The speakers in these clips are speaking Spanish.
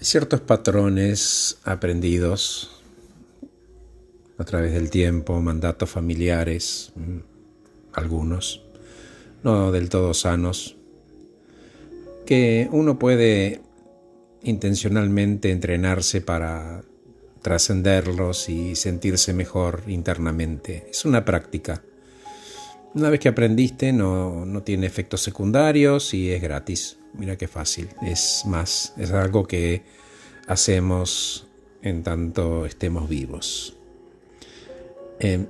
ciertos patrones aprendidos a través del tiempo, mandatos familiares, mm, algunos, no del todo sanos, que uno puede intencionalmente entrenarse para trascenderlos y sentirse mejor internamente. Es una práctica. Una vez que aprendiste no, no tiene efectos secundarios y es gratis. Mira qué fácil. Es más, es algo que hacemos en tanto estemos vivos. Em,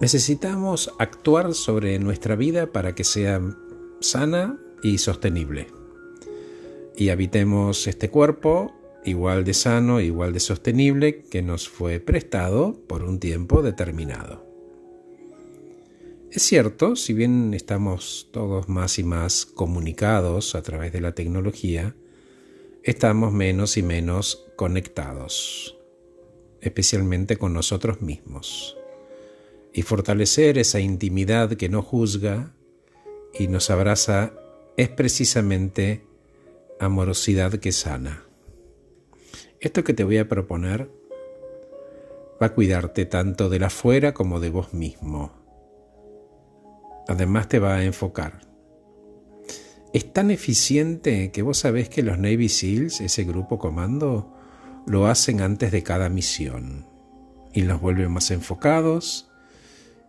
necesitamos actuar sobre nuestra vida para que sea sana y sostenible. Y habitemos este cuerpo igual de sano, igual de sostenible que nos fue prestado por un tiempo determinado. Es cierto, si bien estamos todos más y más comunicados a través de la tecnología, estamos menos y menos conectados, especialmente con nosotros mismos. Y fortalecer esa intimidad que no juzga y nos abraza es precisamente amorosidad que sana. Esto que te voy a proponer va a cuidarte tanto de la afuera como de vos mismo. Además te va a enfocar. Es tan eficiente que vos sabés que los Navy SEALs, ese grupo comando, lo hacen antes de cada misión y los vuelve más enfocados.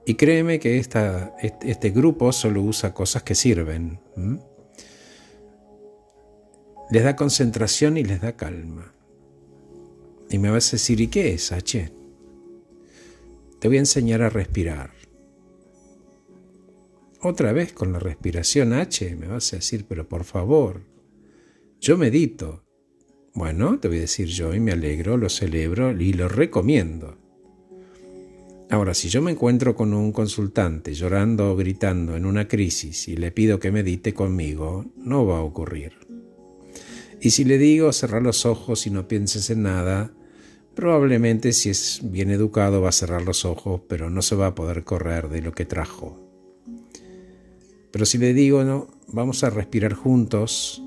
Y créeme que este grupo solo usa cosas que sirven. Les da concentración y les da calma. Y me vas a decir, ¿y qué es, H? Te voy a enseñar a respirar. Otra vez con la respiración H, me vas a decir, pero por favor, yo medito. Bueno, te voy a decir yo y me alegro, lo celebro y lo recomiendo. Ahora, si yo me encuentro con un consultante llorando o gritando en una crisis y le pido que medite conmigo, no va a ocurrir. Y si le digo cerrar los ojos y no pienses en nada, Probablemente si es bien educado va a cerrar los ojos, pero no se va a poder correr de lo que trajo. Pero si le digo, no, vamos a respirar juntos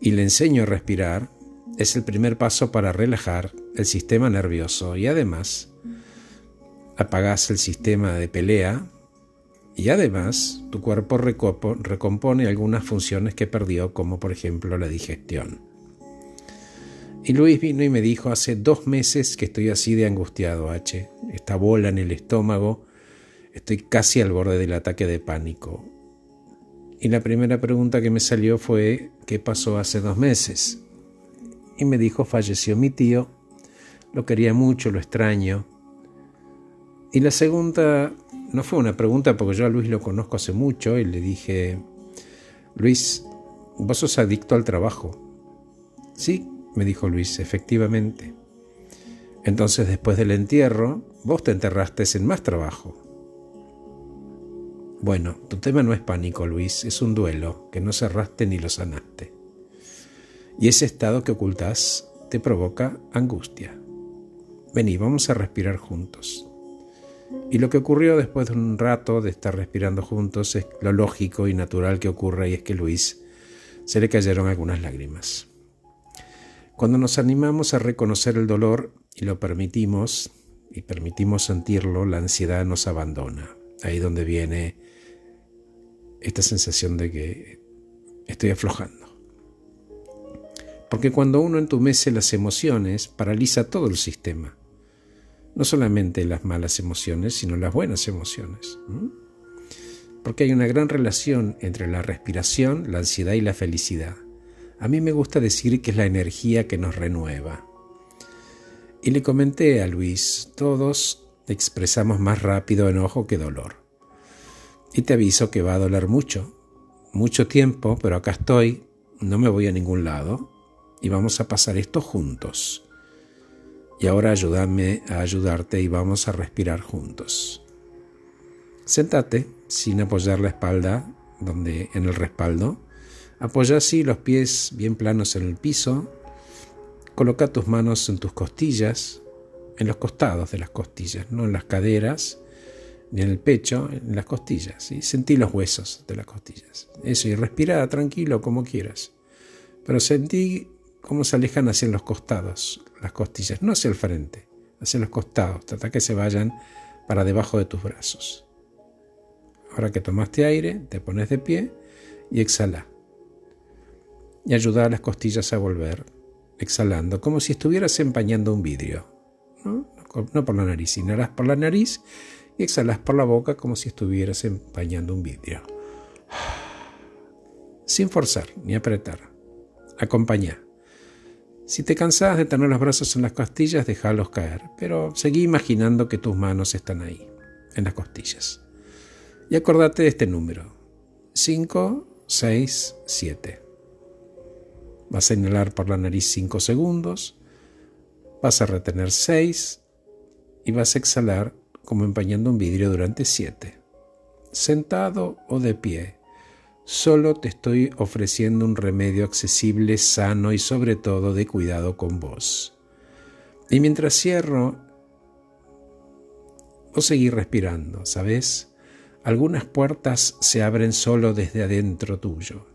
y le enseño a respirar, es el primer paso para relajar el sistema nervioso y además apagas el sistema de pelea y además tu cuerpo recompone algunas funciones que perdió, como por ejemplo la digestión. Y Luis vino y me dijo, hace dos meses que estoy así de angustiado, H, esta bola en el estómago, estoy casi al borde del ataque de pánico. Y la primera pregunta que me salió fue, ¿qué pasó hace dos meses? Y me dijo, falleció mi tío, lo quería mucho, lo extraño. Y la segunda no fue una pregunta porque yo a Luis lo conozco hace mucho y le dije, Luis, vos sos adicto al trabajo. Sí, me dijo Luis, efectivamente. Entonces después del entierro, vos te enterraste en más trabajo. Bueno, tu tema no es pánico, Luis, es un duelo que no cerraste ni lo sanaste. Y ese estado que ocultas te provoca angustia. Vení, vamos a respirar juntos. Y lo que ocurrió después de un rato de estar respirando juntos es lo lógico y natural que ocurre y es que Luis se le cayeron algunas lágrimas. Cuando nos animamos a reconocer el dolor y lo permitimos, y permitimos sentirlo, la ansiedad nos abandona. Ahí donde viene esta sensación de que estoy aflojando. Porque cuando uno entumece las emociones, paraliza todo el sistema. No solamente las malas emociones, sino las buenas emociones. Porque hay una gran relación entre la respiración, la ansiedad y la felicidad. A mí me gusta decir que es la energía que nos renueva. Y le comenté a Luis, todos expresamos más rápido enojo que dolor. Y te aviso que va a doler mucho, mucho tiempo, pero acá estoy, no me voy a ningún lado y vamos a pasar esto juntos. Y ahora ayúdame a ayudarte y vamos a respirar juntos. Sentate sin apoyar la espalda donde en el respaldo Apoya así los pies bien planos en el piso. Coloca tus manos en tus costillas, en los costados de las costillas, no en las caderas en el pecho, en las costillas. y Sentí los huesos de las costillas. Eso, y respira tranquilo como quieras. Pero sentí cómo se alejan hacia los costados, las costillas, no hacia el frente, hacia los costados. Trata que se vayan para debajo de tus brazos. Ahora que tomaste aire, te pones de pie y exhala. Y ayuda a las costillas a volver, exhalando, como si estuvieras empañando un vidrio. ¿no? no por la nariz, inhalas por la nariz y exhalas por la boca como si estuvieras empañando un vidrio. Sin forzar ni apretar. Acompaña. Si te cansas de tener los brazos en las costillas, déjalos caer, pero seguí imaginando que tus manos están ahí, en las costillas. Y acordate de este número. 5, 6, 7. Vas a inhalar por la nariz 5 segundos, vas a retener 6 y vas a exhalar como empañando un vidrio durante 7. Sentado o de pie, solo te estoy ofreciendo un remedio accesible, sano y sobre todo de cuidado con vos. Y mientras cierro, vos seguís respirando, ¿sabes? Algunas puertas se abren solo desde adentro tuyo.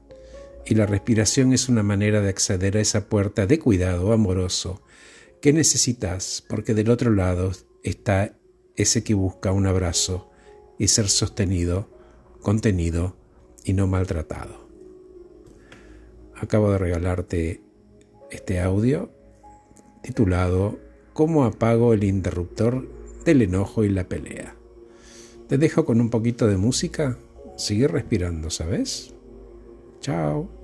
Y la respiración es una manera de acceder a esa puerta de cuidado amoroso que necesitas porque del otro lado está ese que busca un abrazo y ser sostenido, contenido y no maltratado. Acabo de regalarte este audio titulado ¿Cómo apago el interruptor del enojo y la pelea? Te dejo con un poquito de música. Sigue respirando, ¿sabes? Chao.